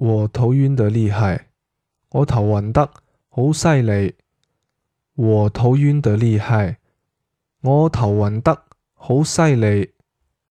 我头晕得厉害。我头晕得好犀利。我头晕得厉害。我头晕得好犀利。